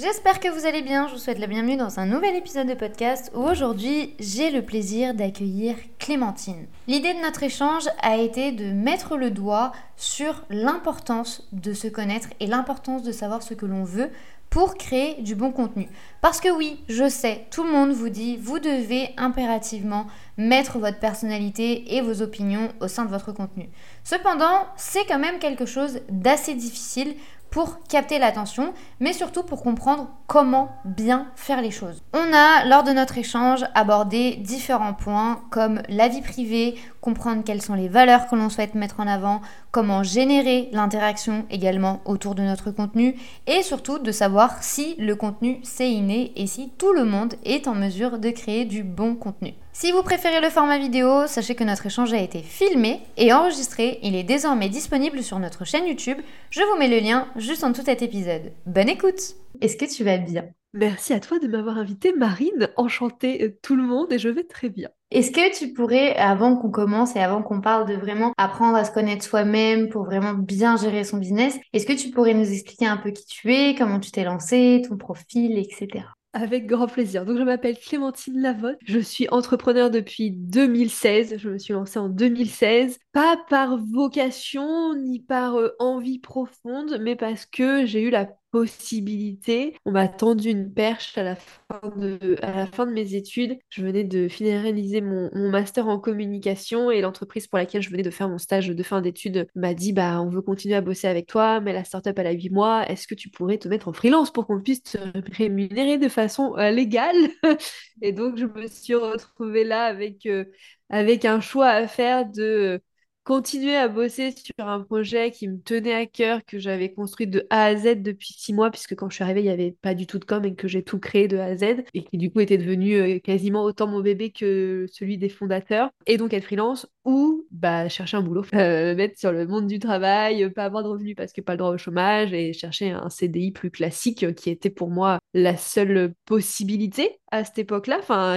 J'espère que vous allez bien, je vous souhaite la bienvenue dans un nouvel épisode de podcast où aujourd'hui j'ai le plaisir d'accueillir Clémentine. L'idée de notre échange a été de mettre le doigt sur l'importance de se connaître et l'importance de savoir ce que l'on veut pour créer du bon contenu. Parce que oui, je sais, tout le monde vous dit, vous devez impérativement mettre votre personnalité et vos opinions au sein de votre contenu. Cependant, c'est quand même quelque chose d'assez difficile pour capter l'attention, mais surtout pour comprendre comment bien faire les choses. On a, lors de notre échange, abordé différents points comme la vie privée, comprendre quelles sont les valeurs que l'on souhaite mettre en avant, comment générer l'interaction également autour de notre contenu, et surtout de savoir si le contenu c'est inné et si tout le monde est en mesure de créer du bon contenu. Si vous préférez le format vidéo, sachez que notre échange a été filmé et enregistré. Il est désormais disponible sur notre chaîne YouTube. Je vous mets le lien juste en dessous de cet épisode. Bonne écoute Est-ce que tu vas bien? Merci à toi de m'avoir invité, Marine. Enchantée euh, tout le monde et je vais très bien. Est-ce que tu pourrais, avant qu'on commence et avant qu'on parle de vraiment apprendre à se connaître soi-même pour vraiment bien gérer son business, est-ce que tu pourrais nous expliquer un peu qui tu es, comment tu t'es lancé, ton profil, etc. Avec grand plaisir. Donc, je m'appelle Clémentine Lavotte. Je suis entrepreneur depuis 2016. Je me suis lancée en 2016. Pas par vocation ni par euh, envie profonde, mais parce que j'ai eu la possibilité. On m'a tendu une perche à la fin de, mes études. Je venais de finaliser mon, master en communication et l'entreprise pour laquelle je venais de faire mon stage de fin d'études m'a dit bah on veut continuer à bosser avec toi, mais la startup elle a 8 mois. Est-ce que tu pourrais te mettre en freelance pour qu'on puisse te rémunérer de façon euh, légale? Et donc je me suis retrouvée là avec, euh, avec un choix à faire de continuer à bosser sur un projet qui me tenait à cœur, que j'avais construit de A à Z depuis six mois, puisque quand je suis arrivée, il n'y avait pas du tout de com et que j'ai tout créé de A à Z, et qui du coup était devenu euh, quasiment autant mon bébé que celui des fondateurs. Et donc être freelance ou bah, chercher un boulot, euh, mettre sur le monde du travail, pas avoir de revenus parce que pas le droit au chômage, et chercher un CDI plus classique qui était pour moi la seule possibilité à cette époque-là. Enfin,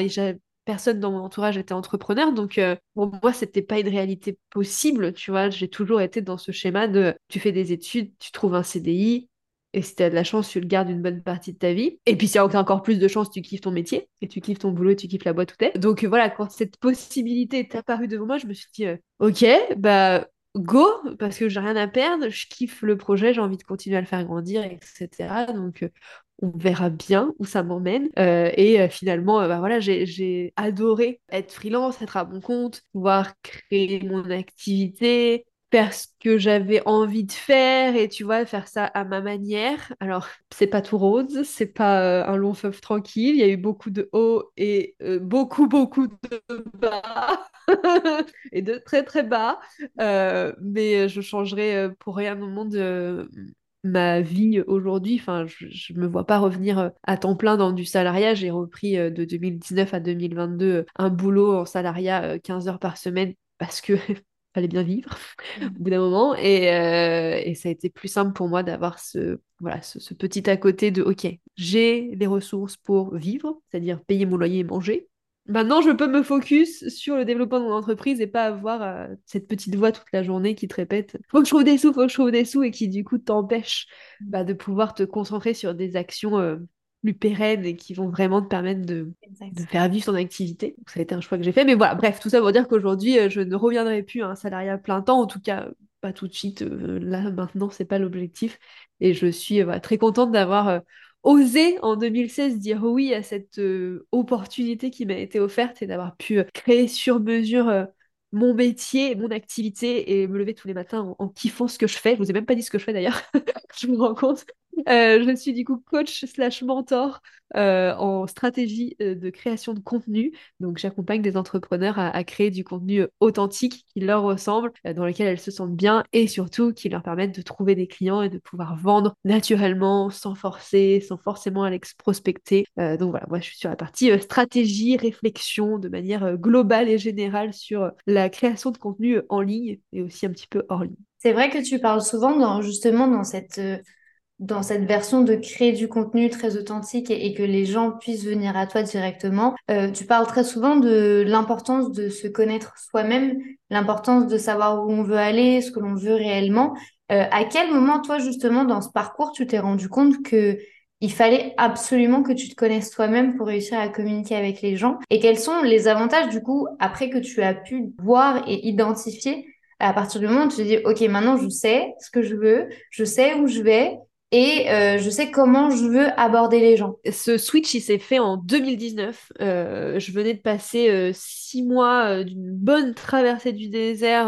personne dans mon entourage était entrepreneur, donc euh, pour moi, c'était pas une réalité possible, tu vois. J'ai toujours été dans ce schéma de tu fais des études, tu trouves un CDI, et si tu as de la chance, tu le gardes une bonne partie de ta vie. Et puis si tu as encore plus de chance, tu kiffes ton métier, et tu kiffes ton boulot, et tu kiffes la boîte où t'es. Donc voilà, quand cette possibilité est apparue devant moi, je me suis dit, euh, ok, bah go, parce que j'ai rien à perdre, je kiffe le projet, j'ai envie de continuer à le faire grandir, etc. Donc, euh, on verra bien où ça m'emmène. Euh, et euh, finalement, bah, voilà, j'ai adoré être freelance, être à mon compte, pouvoir créer mon activité, faire ce que j'avais envie de faire et tu vois, faire ça à ma manière. Alors, c'est pas tout rose, c'est pas euh, un long fleuve tranquille, il y a eu beaucoup de hauts et euh, beaucoup, beaucoup de bas et de très, très bas. Euh, mais je changerai pour rien au monde ma vie aujourd'hui. Enfin, je, ne me vois pas revenir à temps plein dans du salariat. J'ai repris de 2019 à 2022 un boulot en salariat 15 heures par semaine parce que fallait bien vivre au bout d'un moment. Et, euh, et, ça a été plus simple pour moi d'avoir ce, voilà, ce, petit à côté de OK, j'ai les ressources pour vivre, c'est-à-dire payer mon loyer et manger. Maintenant, je peux me focus sur le développement de mon entreprise et pas avoir euh, cette petite voix toute la journée qui te répète faut que je trouve des sous, faut que je trouve des sous et qui du coup t'empêche bah, de pouvoir te concentrer sur des actions euh, plus pérennes et qui vont vraiment te permettre de, faire vivre ton activité. ça a été un choix que j'ai fait. Mais voilà, bref, tout ça pour dire qu'aujourd'hui, euh, je ne reviendrai plus à un salariat plein temps, en tout cas pas tout de suite. Euh, là, maintenant, c'est pas l'objectif. Et je suis euh, très contente d'avoir osé en 2016 dire oui à cette opportunité qui m'a été offerte et d'avoir pu créer sur mesure mon métier, mon activité et me lever tous les matins en, kiffant ce que je fais. Je vous ai même pas dit ce que je fais d'ailleurs, je me rends compte. Euh, je suis du coup coach slash mentor euh, en stratégie euh, de création de contenu. Donc j'accompagne des entrepreneurs à, créer du contenu authentique qui leur ressemble, dans lequel elles se sentent bien et surtout qui leur permettent de trouver des clients et de pouvoir vendre naturellement, sans forcer, sans forcément aller prospecter. donc voilà, moi je suis sur la partie stratégie, réflexion de manière globale et générale sur la création de contenu en ligne et aussi un petit peu hors ligne. C'est vrai que tu parles souvent justement dans cette, dans cette version de créer du contenu très authentique et, que les gens puissent venir à toi directement. Euh, tu parles très souvent de l'importance de se connaître soi-même, l'importance de savoir où on veut aller, ce que l'on veut réellement. Euh, à quel moment, toi, justement, dans ce parcours, tu t'es rendu compte que il fallait absolument que tu te connaisses toi-même pour réussir à communiquer avec les gens? Et quels sont les avantages, du coup, après que tu as pu voir et identifier? À partir du moment où tu te dis, OK, maintenant je sais ce que je veux, je sais où je vais, et euh, je sais comment je veux aborder les gens. Ce switch, il s'est fait en 2019. Euh, je venais de passer euh, six mois d'une bonne traversée du désert,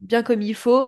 bien comme il faut.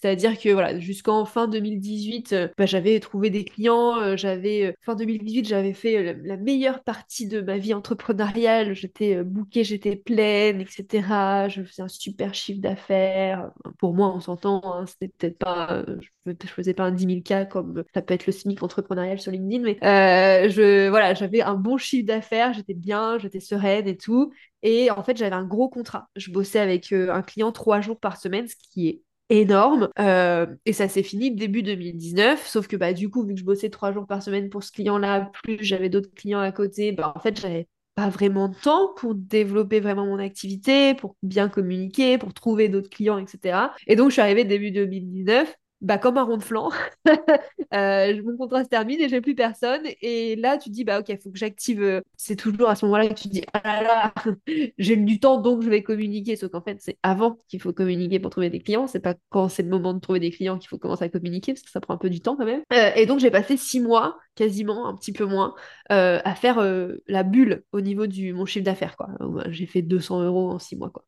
C'est-à-dire que voilà, jusqu'en fin 2018, bah, j'avais trouvé des clients. j'avais fin 2018, j'avais fait la, meilleure partie de ma vie entrepreneuriale. J'étais bookée, j'étais pleine, etc. Je faisais un super chiffre d'affaires. Pour moi, on s'entend. Hein, c'était peut-être pas, je, je faisais pas un 10 000 cas comme ça peut être le SMIC entrepreneurial sur LinkedIn, mais euh, je, voilà, j'avais un bon chiffre d'affaires, j'étais bien, j'étais sereine et tout. Et en fait, j'avais un gros contrat. Je bossais avec euh, un client trois jours par semaine, ce qui est énorme. Euh, et ça s'est fini début 2019. Sauf que bah, du coup, vu que je bossais trois jours par semaine pour ce client-là, plus j'avais d'autres clients à côté, bah, en fait, j'avais pas vraiment de temps pour développer vraiment mon activité, pour bien communiquer, pour trouver d'autres clients, etc. Et donc, je suis arrivée début 2019 bah, comme un rond de flanc. euh, mon contrat se termine et j'ai plus personne. Et là, tu dis, bah ok, il faut que j'active. Euh, c'est toujours à ce moment-là que tu dis, ah là là, j'ai du temps, donc je vais communiquer. Sauf qu'en fait, c'est avant qu'il faut communiquer pour trouver des clients. C'est pas quand c'est le moment de trouver des clients qu'il faut commencer à communiquer, parce que ça prend un peu du temps quand même. Euh, et donc, j'ai passé six mois, quasiment, un petit peu moins, à faire la bulle au niveau du mon chiffre d'affaires. quoi. J'ai fait 200 euros en six mois. quoi.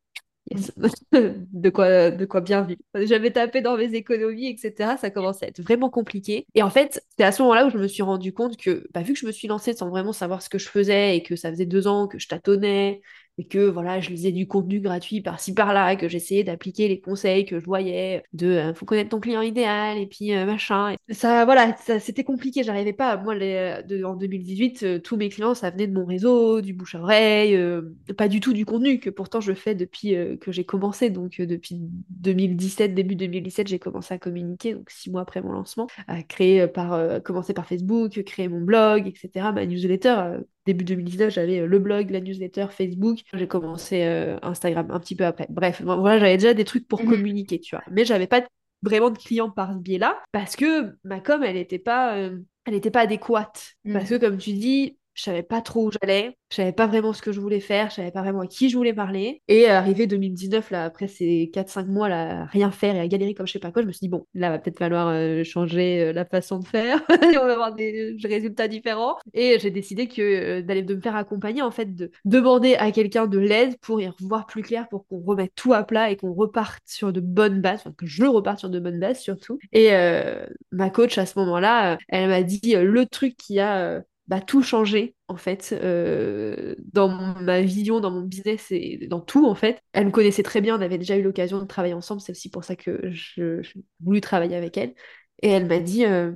de, quoi, de quoi bien vivre. J'avais tapé dans mes économies, etc. Ça commençait à être vraiment compliqué. Et en fait, c'est à ce moment-là où je me suis rendu compte que, bah, vu que je me suis lancée sans vraiment savoir ce que je faisais et que ça faisait deux ans que je tâtonnais, et que voilà, je lisais du contenu gratuit par-ci par-là, que j'essayais d'appliquer les conseils que je voyais de euh, faut connaître ton client idéal et puis euh, machin. ça, voilà, c'était compliqué. J'arrivais pas. Moi, de, en 2018, euh, tous mes clients, ça venait de mon réseau, du bouche à oreille, pas du tout du contenu que pourtant je fais depuis que j'ai commencé. Donc depuis 2017, début 2017, j'ai commencé à communiquer, donc six mois après mon lancement, à créer par, commencer par Facebook, créer mon blog, etc., ma newsletter début 2019, j'avais euh, le blog, la newsletter, Facebook. J'ai commencé euh, Instagram un petit peu après. Bref, voilà, j'avais déjà des trucs pour mhm. communiquer, tu vois. Mais j'avais pas vraiment de clients par ce biais-là parce que ma com, elle n'était pas, euh, elle était pas adéquate. Mhm. Parce que, comme tu dis, je savais pas trop où j'allais, je savais pas vraiment ce que je voulais faire, je savais pas vraiment à qui je voulais parler. Et arrivé 2019, là, après ces 4-5 mois, là, à rien faire et à galérer comme je sais pas quoi, je me suis dit, bon, là, va peut-être falloir euh, changer euh, la façon de faire, on va avoir des résultats différents. Et j'ai décidé que euh, d'aller me faire accompagner, en fait, de demander à quelqu'un de l'aide pour y revoir plus clair, pour qu'on remette tout à plat et qu'on reparte sur de bonnes bases, enfin, que je reparte sur de bonnes bases surtout. Et ma coach, à ce moment-là, elle m'a dit, le truc qui a bah, tout changé en fait euh, dans ma vision, dans mon business et dans tout en fait. Elle me connaissait très bien, on avait déjà eu l'occasion de travailler ensemble, c'est aussi pour ça que je, voulu travailler avec elle. Et elle m'a dit, euh,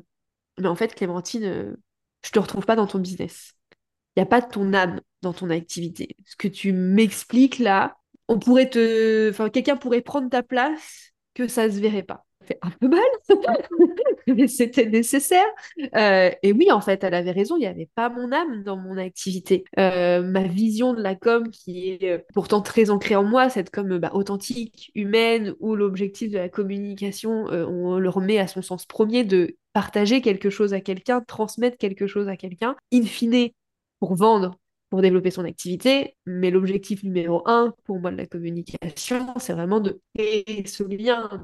mais en fait Clémentine, euh, je te retrouve pas dans ton business. Il n'y a pas de ton âme dans ton activité. Ce que tu m'expliques là, on pourrait te, enfin quelqu'un pourrait prendre ta place que ça se verrait pas un peu mal, mais c'était nécessaire. Euh, et oui, en fait, elle avait raison, il n'y avait pas mon âme dans mon activité. Euh, ma vision de la com, qui est euh, pourtant très ancrée en moi, cette com bah, authentique, humaine, où l'objectif de la communication, on le remet à son sens premier de partager quelque chose à quelqu'un, transmettre quelque chose à quelqu'un, in fine, pour vendre pour développer son activité. Mais l'objectif numéro un pour moi de la communication, c'est vraiment de créer ce lien,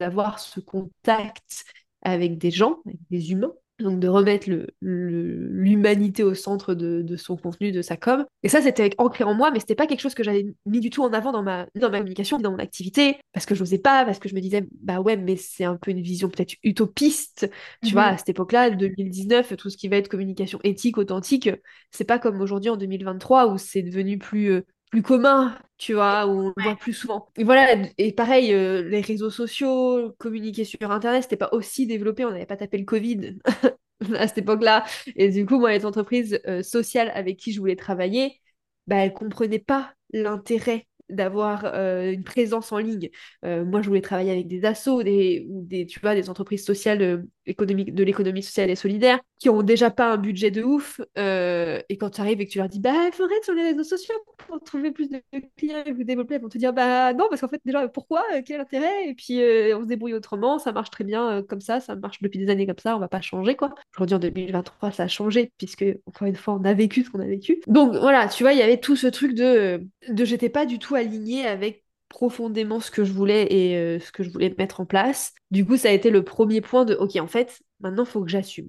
d'avoir ce contact avec des gens, avec des humains, donc de remettre l'humanité au centre de, son contenu, de sa com. Et ça, c'était ancré en moi, mais c'était pas quelque chose que j'avais mis du tout en avant dans ma, dans ma communication, dans mon activité, parce que je n'osais pas, parce que je me disais, bah ouais, mais c'est un peu une vision peut-être utopiste. Tu vois, mhm. à cette époque-là, 2019, tout ce qui va être communication éthique, authentique, c'est pas comme aujourd'hui en 2023 où c'est devenu plus euh, plus commun, tu vois, où on le voit plus souvent. Et voilà, et pareil, euh, les réseaux sociaux, communiquer sur Internet, c'était pas aussi développé, on n'avait pas tapé le Covid à cette époque-là. Et du coup, moi, les entreprises euh, sociales avec qui je voulais travailler, bah, elles comprenaient pas l'intérêt d'avoir euh, une présence en ligne. Euh, moi, je voulais travailler avec des assos, des, des, tu vois, des entreprises sociales de l'économie sociale et solidaire qui ont déjà pas un budget de ouf. et quand tu arrives et que tu leur dis, bah, il faudrait être sur les réseaux sociaux pour trouver plus de clients et vous développer, ils vont te dire, bah non, parce qu'en fait, déjà, pourquoi Quel est l'intérêt Et puis, on se débrouille autrement, ça marche très bien comme ça, ça marche depuis des années comme ça, on va pas changer, quoi. Aujourd'hui, en 2023, ça a changé, puisque, encore une fois, on a vécu ce qu'on a vécu. Donc, voilà, tu vois, il y avait tout ce truc de, de j'étais pas du tout alignée avec profondément ce que je voulais et euh, ce que je voulais mettre en place. Du coup, ça a été le premier point de OK, en fait, maintenant, il faut que j'assume.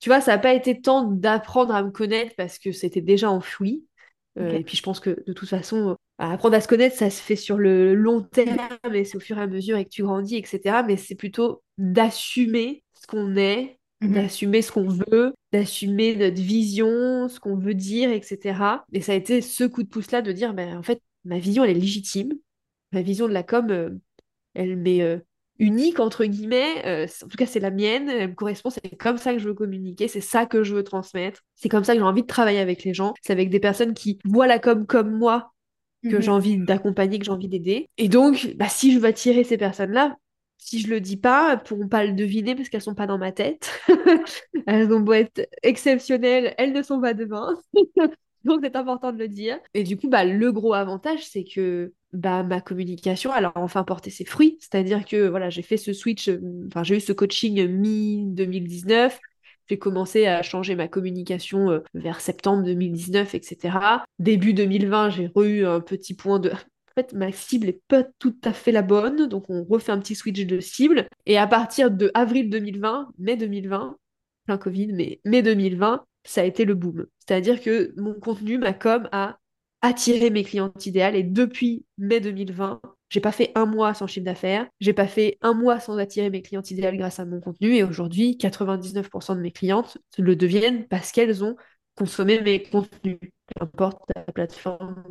Tu vois, ça n'a pas été temps d'apprendre à me connaître parce que c'était déjà enfoui. Euh, et puis, je pense que de toute façon, apprendre à se connaître, ça se fait sur le long terme et c'est au fur et à mesure et que tu grandis, etc. Mais c'est plutôt d'assumer ce qu'on est, mhm. d'assumer ce qu'on veut, d'assumer notre vision, ce qu'on veut dire, etc. Et ça a été ce coup de pouce-là de dire, ben, en fait, ma vision, elle est légitime. Ma vision de la com, euh, elle m'est euh, unique, entre guillemets. Euh, en tout cas, c'est la mienne. Elle me correspond. C'est comme ça que je veux communiquer. C'est ça que je veux transmettre. C'est comme ça que j'ai envie de travailler avec les gens. C'est avec des personnes qui voient la com comme moi que mhm. j'ai envie d'accompagner, que j'ai envie d'aider. Et donc, bah, si je veux attirer ces personnes-là, si je le dis pas, elles pourront pas le deviner parce qu'elles sont pas dans ma tête. elles ont beau être exceptionnelles, elles ne sont pas demain. Donc c'est important de le dire. Et du coup, bah, le gros avantage, c'est que bah, ma communication, elle a enfin porté ses fruits. C'est-à-dire que voilà, j'ai fait ce switch, euh, enfin j'ai eu ce coaching mi-2019. J'ai commencé à changer ma communication euh, vers septembre 2019, etc. Début 2020, j'ai eu un petit point de en fait, ma cible est pas tout à fait la bonne, donc on refait un petit switch de cible. Et à partir de avril 2020, mai 2020, plein Covid, mais mai 2020, ça a été le boom. C'est-à-dire que mon contenu, ma com, a attiré mes clientes idéales. Et depuis mai 2020, j'ai pas fait un mois sans chiffre d'affaires, j'ai pas fait un mois sans attirer mes clientes idéales grâce à mon contenu. Et aujourd'hui, 99% de mes clientes le deviennent parce qu'elles ont consommé mes contenus peu importe la plateforme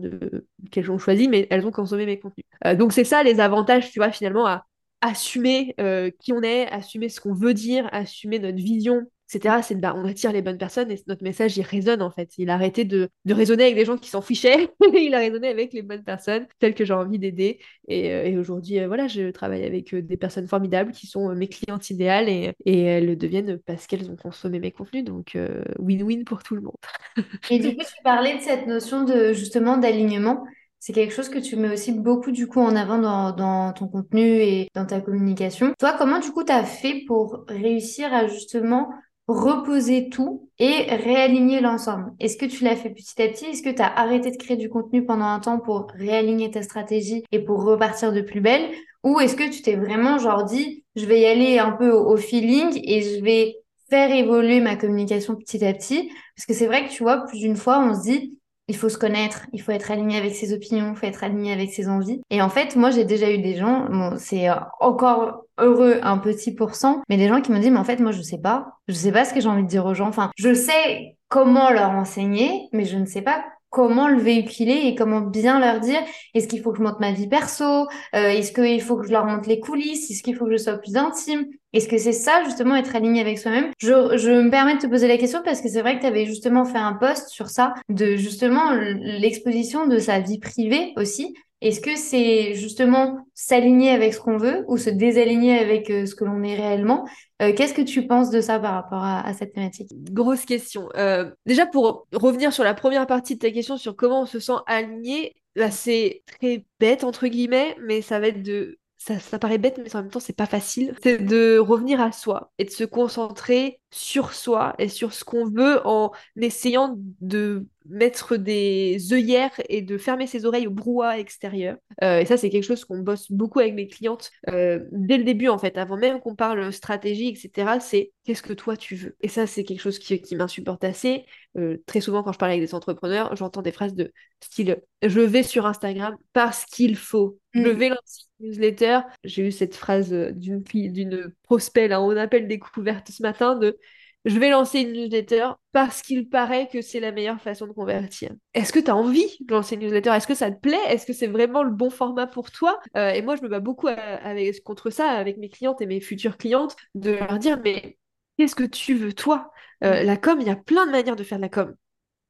qu'elles ont choisi, mais elles ont consommé mes contenus. Euh, donc c'est ça les avantages, tu vois, finalement, à assumer euh, qui on est, assumer ce qu'on veut dire, assumer notre vision, C'est bah, on attire les bonnes personnes et notre message il résonne en fait. Il a arrêté de, de résonner avec des gens qui s'en fichaient, il a résonné avec les bonnes personnes, celles que j'ai envie d'aider. Et, euh, aujourd'hui, voilà, je travaille avec des personnes formidables qui sont mes clientes idéales et, et elles le deviennent parce qu'elles ont consommé mes contenus. Donc win-win pour tout le monde. et du coup, tu parlais de cette notion de justement d'alignement. C'est quelque chose que tu mets aussi beaucoup du coup en avant dans, ton contenu et dans ta communication. Toi, comment du coup tu as fait pour réussir à justement reposer tout et réaligner l'ensemble Est-ce que tu l'as fait petit à petit? Est-ce que tu as arrêté de créer du contenu pendant un temps pour réaligner ta stratégie et pour repartir de plus belle? Ou est-ce que tu t'es vraiment genre dit, je vais y aller un peu au feeling et je vais faire évoluer ma communication petit à petit? Parce que c'est vrai que tu vois, plus d'une fois, on se dit, il faut se connaître, il faut être aligné avec ses opinions, il faut être aligné avec ses envies. Et en fait, moi, j'ai déjà eu des gens, bon, c'est encore heureux un petit pourcent, mais des gens qui me disent, mais en fait, moi, je sais pas, je sais pas ce que j'ai envie de dire aux gens. Enfin, je sais comment leur enseigner, mais je ne sais pas comment le véhiculer et comment bien leur dire. Est-ce qu'il faut que je monte ma vie perso? Euh, est-ce qu'il faut que je leur montre les coulisses? Est-ce qu'il faut que je sois plus intime? Est-ce que c'est ça justement être aligné avec soi-même? Je, je me permets de te poser la question parce que c'est vrai que tu avais justement fait un post sur ça de justement l'exposition de sa vie privée aussi est-ce que c'est justement s'aligner avec ce qu'on veut ou se désaligner avec euh, ce que l'on est réellement? Euh, Qu'est-ce que tu penses de ça par rapport à, cette thématique? Grosse question. Euh, déjà, pour revenir sur la première partie de ta question sur comment on se sent aligné, là, c'est très bête, entre guillemets, mais ça va être de ça, ça, paraît bête, mais en même temps, c'est pas facile. C'est de revenir à soi et de se concentrer sur soi et sur ce qu'on veut en essayant de mettre des œillères et de fermer ses oreilles au brouhaha extérieur. Euh, et ça, c'est quelque chose qu'on bosse beaucoup avec mes clientes euh, dès le début, en fait, avant même qu'on parle stratégie, etc. C'est qu'est-ce que toi tu veux? Et ça, c'est quelque chose qui, qui m'insupporte assez. Euh, très souvent, quand je parle avec des entrepreneurs, j'entends des phrases de style je vais sur Instagram parce qu'il faut. Je mm. vais lancer une newsletter. J'ai eu cette phrase d'une d'une prospect, là, on appelle découverte ce matin, de je vais lancer une newsletter parce qu'il paraît que c'est la meilleure façon de convertir. Est-ce que tu as envie de lancer une newsletter? Est-ce que ça te plaît? Est-ce que c'est vraiment le bon format pour toi? Euh, Et moi, je me bats beaucoup contre ça avec mes clientes et mes futures clientes, de leur dire, mais qu'est-ce que tu veux toi? Euh, La com, il y a plein de manières de faire la com.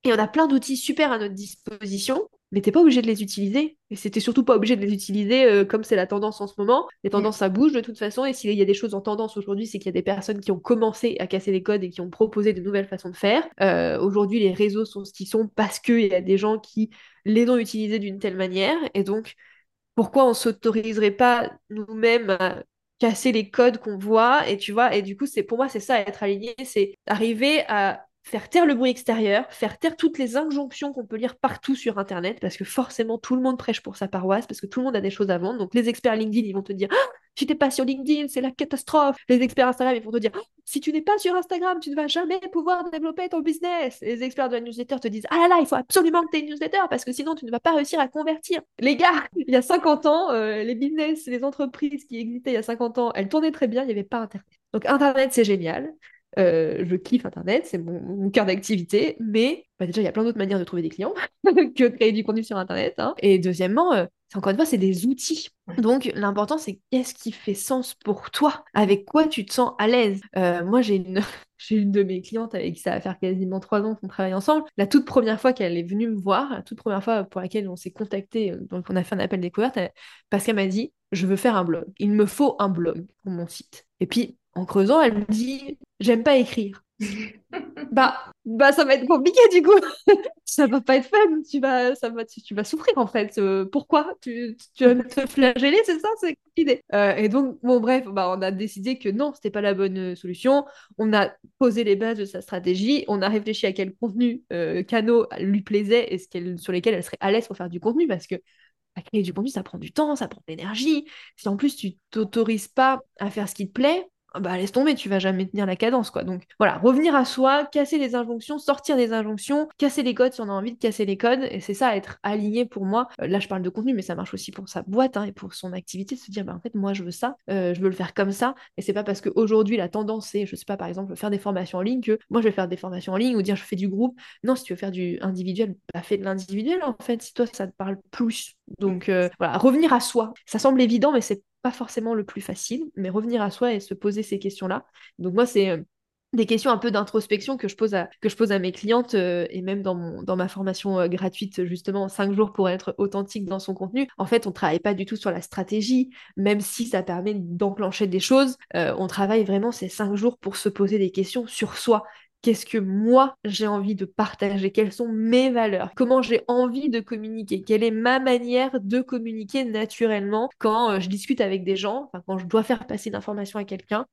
Et on a plein d'outils super à notre disposition. Mais t'es pas obligé de les utiliser. Et c'était surtout pas obligé de les utiliser euh, comme c'est la tendance en ce moment. Les tendances, ça bouge de toute façon. Et s'il y a des choses en tendance aujourd'hui, c'est qu'il y a des personnes qui ont commencé à casser les codes et qui ont proposé de nouvelles façons de faire. Euh, aujourd'hui, les réseaux sont ce qu'ils sont parce qu'il y a des gens qui les ont utilisés d'une telle manière. Et donc, pourquoi on s'autoriserait pas nous-mêmes à casser les codes qu'on voit? Et tu vois et du coup c'est pour moi c'est ça être aligné c'est arriver à faire taire le bruit extérieur, faire taire toutes les injonctions qu'on peut lire partout sur Internet, parce que forcément tout le monde prêche pour sa paroisse, parce que tout le monde a des choses à vendre. Donc les experts LinkedIn, ils vont te dire ah, si t'es pas sur LinkedIn, c'est la catastrophe. Les experts Instagram, ils vont te dire ah, si tu n'es pas sur Instagram, tu ne vas jamais pouvoir développer ton business. Les experts de la newsletter te disent ah là là, il faut absolument que tu aies une newsletter, parce que sinon tu ne vas pas réussir à convertir. Les gars, il y a 50 ans, euh, les business, les entreprises qui existaient il y a 50 ans, elles tournaient très bien, il n'y avait pas Internet. Donc Internet, c'est génial. Euh, je kiffe Internet, c'est mon, cœur d'activité, mais bah, déjà, il y a plein d'autres manières de trouver des clients que de créer du contenu sur Internet. Hein. Et deuxièmement, euh, encore une fois, c'est des outils. Donc, l'important, c'est qu'est-ce qui fait sens pour toi? Avec quoi tu te sens à l'aise? Euh, Moi, j'ai une... une de mes clientes avec qui ça va faire quasiment trois ans qu'on travaille ensemble. La toute première fois qu'elle est venue me voir, la toute première fois pour laquelle on s'est contacté, donc on a fait un appel découverte, parce qu'elle m'a dit, je veux faire un blog. Il me faut un blog pour mon site. Et puis, en creusant, elle me dit J'aime pas écrire. bah, bah, ça va être compliqué du coup. ça va pas être fun. Tu vas, ça va, tu, vas souffrir en fait. Euh, pourquoi? Tu, tu vas te flageller, c'est ça C'est l'idée. Euh, et donc, bon, bref, bah, on a décidé que non, c'était pas la bonne euh, solution. On a posé les bases de sa stratégie. On a réfléchi à quel contenu canaux lui plaisait et ce sur lesquels elle serait à l'aise pour faire du contenu parce que à créer du contenu, ça prend du temps, ça prend de l'énergie. Si en plus tu t'autorises pas à faire ce qui te plaît, bah laisse tomber, tu vas jamais tenir la cadence quoi. Donc voilà, revenir à soi, casser les injonctions, sortir des injonctions, casser les codes si on a envie de casser les codes, et c'est ça être aligné pour moi. Euh, là je parle de contenu, mais ça marche aussi pour sa boîte hein, et pour son activité, de se dire bah en fait moi je veux ça, euh, je veux le faire comme ça, et c'est pas parce qu'aujourd'hui la tendance c'est, je sais pas par exemple, faire des formations en ligne que moi je vais faire des formations en ligne ou dire je fais du groupe. Non, si tu veux faire du individuel, bah fais de l'individuel en fait, si toi ça te parle plus. Donc euh, voilà, revenir à soi. Ça semble évident, mais c'est pas forcément le plus facile, mais revenir à soi et se poser ces questions-là. Donc moi, c'est euh, des questions un peu d'introspection que je pose à, que je pose mes clientes euh, et même dans ma formation euh, gratuite, justement, 5 jours pour être authentique dans son contenu. En fait, on travaille pas du tout sur la stratégie, même si ça permet d'enclencher des choses. on travaille vraiment ces 5 jours pour se poser des questions sur soi qu'est-ce que moi j'ai envie de partager, quelles sont mes valeurs, comment j'ai envie de communiquer, quelle est ma manière de communiquer naturellement quand euh, je discute avec des gens, quand je dois faire passer une information à quelqu'un,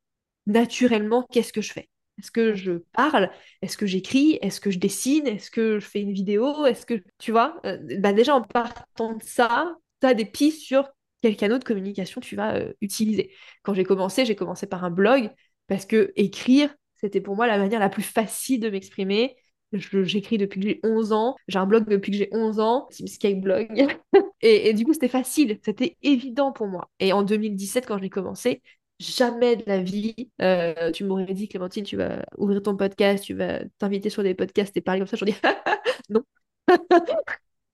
naturellement, qu'est-ce que je fais? Est-ce que je parle? Est-ce que j'écris? Est-ce que je dessine? Est-ce que je fais une vidéo? Est-ce que, tu vois, euh, bah déjà en partant de ça, tu as des pistes sur quel canal de communication tu vas euh, utiliser. Quand j'ai commencé, j'ai commencé par un blog parce que écrire, c'était pour moi la manière la plus facile de m'exprimer. J'écris depuis que j'ai 11 ans. J'ai un blog depuis que j'ai 11 ans, Team Blog. et, et, du coup, c'était facile. C'était évident pour moi. Et en 2017, quand j'ai commencé, jamais de la vie, euh, tu m'aurais dit, Clémentine, tu vas ouvrir ton podcast, tu vas t'inviter sur des podcasts et parler comme ça. Je dis, non.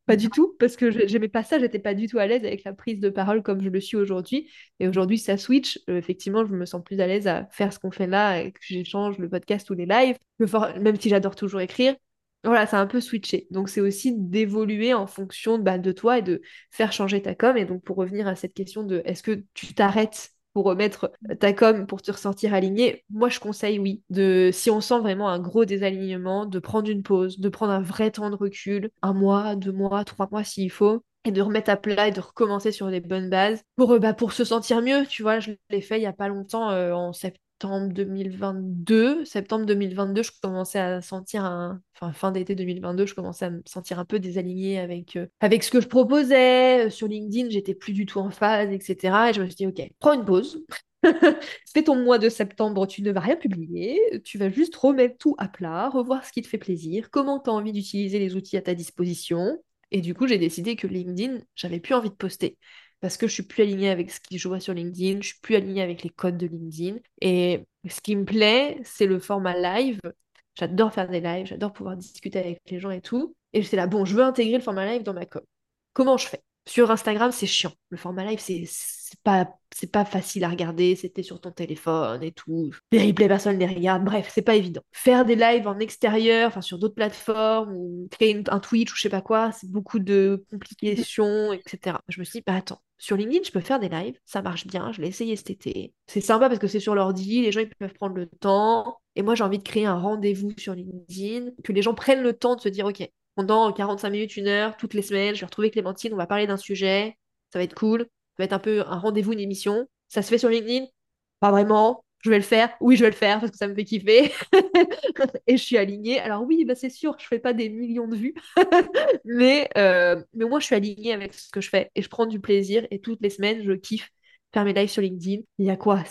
Pas du tout, parce que j'aimais pas ça, j'étais pas du tout à l'aise avec la prise de parole comme je le suis aujourd'hui. Et aujourd'hui, ça switch. Euh, effectivement, je me sens plus à l'aise à faire ce qu'on fait là, et que j'échange le podcast ou les lives, même si j'adore toujours écrire. Voilà, ça a un peu switché. Donc, c'est aussi d'évoluer en fonction bah, de toi et de faire changer ta com. Et donc, pour revenir à cette question de est-ce que tu t'arrêtes pour remettre ta com pour te ressentir aligné, moi je conseille oui, de si on sent vraiment un gros désalignement, de prendre une pause, de prendre un vrai temps de recul, un mois, deux mois, trois mois s'il faut, et de remettre à plat et de recommencer sur des bonnes bases pour, euh, bah, se sentir mieux. Tu vois, je l'ai fait il y a pas longtemps euh, en septembre septembre 2022. Septembre 2022, je commençais à sentir un... Enfin, fin d'été 2022, je commençais à me sentir un peu désalignée avec, euh, avec ce que je proposais. Sur LinkedIn, j'étais plus du tout en phase, etc. Et je me suis dit, OK, prends une pause. Fais ton mois de septembre, tu ne vas rien publier, tu vas juste remettre tout à plat, revoir ce qui te fait plaisir, comment tu as envie d'utiliser les outils à ta disposition. Et du coup, j'ai décidé que LinkedIn, j'avais plus envie de poster parce que je suis plus alignée avec ce que je vois sur LinkedIn, je suis plus alignée avec les codes de LinkedIn. Et ce qui me plaît, c'est le format live. J'adore faire des lives, j'adore pouvoir discuter avec les gens et tout. Et c'est là, bon, je veux intégrer le format live dans ma com. Comment je fais? Sur Instagram, c'est chiant. Le format live, c'est pas, facile à regarder. C'était sur ton téléphone et tout. Les replays, personne les regarde. Bref, c'est pas évident. Faire des lives en extérieur, enfin sur d'autres plateformes, ou créer un Twitch ou je sais pas quoi, c'est beaucoup de complications, etc. Je me suis dit, bah attends, sur LinkedIn, je peux faire des lives, ça marche bien, je l'ai essayé cet été. C'est sympa parce que c'est sur l'ordi, les gens ils peuvent prendre le temps. Et moi, j'ai envie de créer un rendez-vous sur LinkedIn, que les gens prennent le temps de se dire, ok, pendant 45 minutes, une heure, toutes les semaines, je vais retrouver Clémentine, on va parler d'un sujet, ça va être cool, ça va être un peu un rendez-vous, une émission. Ça se fait sur LinkedIn? Pas vraiment. Je vais le faire? Oui, je vais le faire parce que ça me fait kiffer. et je suis alignée. Alors oui, bah c'est sûr, je fais pas des millions de vues. mais, euh, mais moi, je suis alignée avec ce que je fais et je prends du plaisir. Et toutes les semaines, je kiffe faire mes lives sur LinkedIn. Il y a quoi?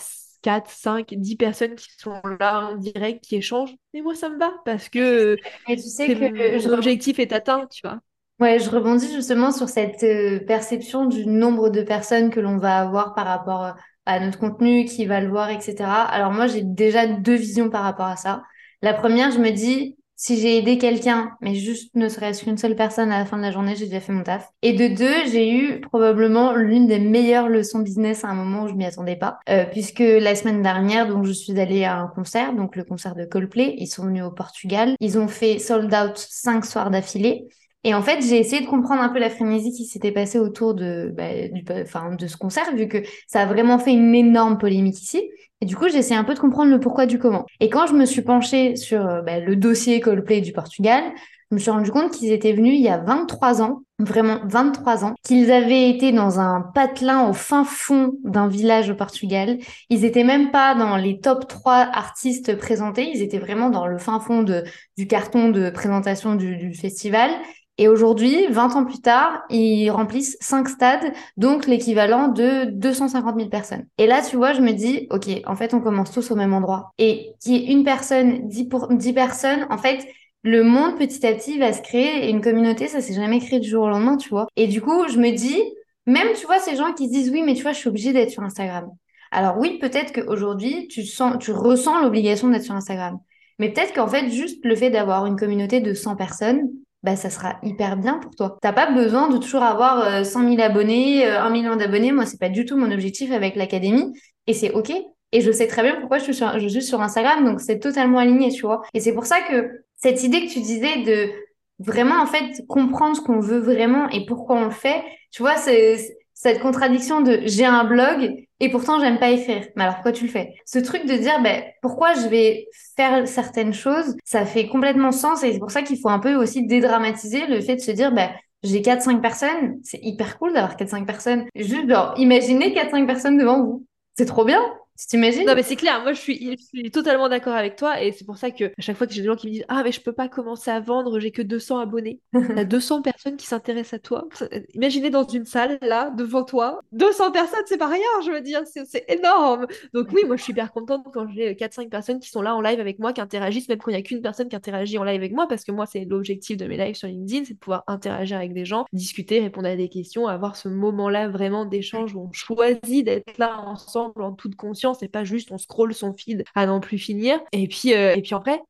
4, 5, 10 personnes qui sont là en direct, qui échangent. Mais moi, ça me va parce que, tu sais que l'objectif est atteint, tu vois. Ouais, je rebondis justement sur cette euh, perception du nombre de personnes que l'on va avoir par rapport euh, à notre contenu, qui va le voir, etc. Alors moi, j'ai déjà deux visions par rapport à ça. La première, je me dis, si j'ai aidé quelqu'un, mais juste ne serait-ce qu'une seule personne à la fin de la journée, j'ai déjà fait mon taf. Et de deux, j'ai eu probablement l'une des meilleures leçons business à un moment où je m'y attendais pas, euh, puisque la semaine dernière, donc je suis allée à un concert, donc le concert de Coldplay. Ils sont venus au Portugal. Ils ont fait sold out cinq soirs d'affilée. Et en fait, j'ai essayé de comprendre un peu la frénésie qui s'était passée autour de, bah, du, enfin, de ce concert, vu que ça a vraiment fait une énorme polémique ici. Et du coup, j'ai essayé un peu de comprendre le pourquoi du comment. Et quand je me suis penchée sur euh, bah, le dossier Coldplay du Portugal, je me suis rendu compte qu'ils étaient venus il y a 23 ans, vraiment 23 ans, qu'ils avaient été dans un patelin au fin fond d'un village au Portugal. Ils étaient même pas dans les top 3 artistes présentés, ils étaient vraiment dans le fin fond de, du carton de présentation du, du festival. Et aujourd'hui, 20 ans plus tard, ils remplissent 5 stades, donc l'équivalent de 250 000 personnes. Et là, tu vois, je me dis, OK, en fait, on commence tous au même endroit. Et qui est une personne, 10, pour, 10 personnes, en fait, le monde petit à petit va se créer et une communauté, ça s'est jamais créé du jour au lendemain, tu vois. Et du coup, je me dis, même, tu vois, ces gens qui se disent, oui, mais tu vois, je suis obligée d'être sur Instagram. Alors oui, peut-être qu'aujourd'hui, tu sens, tu ressens l'obligation d'être sur Instagram. Mais peut-être qu'en fait, juste le fait d'avoir une communauté de 100 personnes, bah, ça sera hyper bien pour toi. T'as pas besoin de toujours avoir 100 euh, 000 abonnés, 1 euh, million d'abonnés. Moi, c'est pas du tout mon objectif avec l'académie et c'est OK. Et je sais très bien pourquoi je suis sur, je suis sur Instagram, donc c'est totalement aligné, tu vois. Et c'est pour ça que cette idée que tu disais de vraiment, en fait, comprendre ce qu'on veut vraiment et pourquoi on le fait, tu vois, c'est cette contradiction de j'ai un blog et pourtant j'aime pas écrire. Mais alors pourquoi tu le fais? Ce truc de dire ben pourquoi je vais faire certaines choses, ça fait complètement sens et c'est pour ça qu'il faut un peu aussi dédramatiser le fait de se dire ben j'ai 4 5 personnes, c'est hyper cool d'avoir 4 5 personnes. Juste genre imaginez 4 5 personnes devant vous. C'est trop bien. Tu t'imagines? Non, mais c'est clair, moi je suis, je suis totalement d'accord avec toi et c'est pour ça que à chaque fois que j'ai des gens qui me disent Ah, mais je peux pas commencer à vendre, j'ai que 200 abonnés. T'as 200 personnes qui s'intéressent à toi. Imaginez dans une salle, là, devant toi, 200 personnes, c'est pas rien, je veux dire, c'est énorme. Donc, oui, moi je suis hyper contente quand j'ai 4-5 personnes qui sont là en live avec moi, qui interagissent, même quand il n'y a qu'une personne qui interagit en live avec moi, parce que moi, c'est l'objectif de mes lives sur LinkedIn, c'est de pouvoir interagir avec des gens, discuter, répondre à des questions, avoir ce moment-là vraiment d'échange où on choisit d'être là ensemble en toute conscience c'est pas juste on scrolle son feed à n'en plus finir. Et puis, euh, et puis après,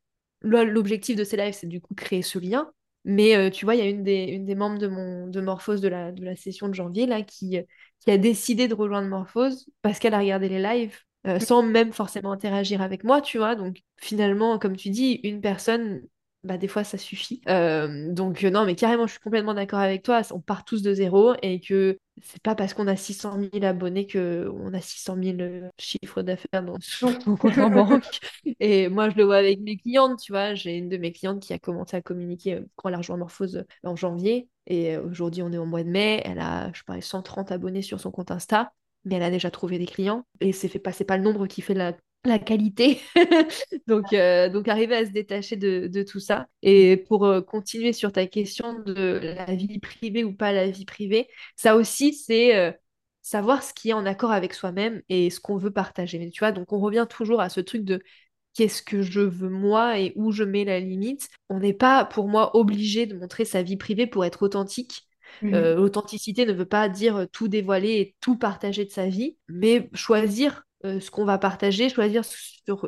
l'objectif de ces lives, c'est du coup créer ce lien. Mais euh, tu vois, il y a une des, une des membres de, mon, de Morphose de la, de la session de janvier là, qui, qui a décidé de rejoindre Morphose parce qu'elle a regardé les lives euh, sans même forcément interagir avec moi, tu vois. Donc finalement, comme tu dis, une personne bah, des fois ça suffit. Euh, donc euh, non, mais carrément, je suis complètement d'accord avec toi. On part tous de zéro et que c'est pas parce qu'on a 600 000 abonnés que on a 600 000 euh, chiffres d'affaires dans son compte en banque. Et moi, je le vois avec mes clientes, tu vois. J'ai une de mes clientes qui a commencé à communiquer quand elle a rejoint Morphose en janvier. Et aujourd'hui, on est au mois de mai. Elle a, je parlais, 130 abonnés sur son compte Insta mais elle a déjà trouvé des clients et c'est fait passer pas le nombre qui fait la la qualité. donc, euh, donc, arriver à se détacher de, tout ça. Et pour euh, continuer sur ta question de la vie privée ou pas la vie privée, ça aussi, c'est euh, savoir ce qui est en accord avec soi-même et ce qu'on veut partager. Mais tu vois, donc on revient toujours à ce truc de qu'est-ce que je veux moi et où je mets la limite. On n'est pas, pour moi, obligé de montrer sa vie privée pour être authentique. Mmh. L'authenticité ne veut pas dire tout dévoiler et tout partager de sa vie, mais choisir euh, ce qu'on va partager, choisir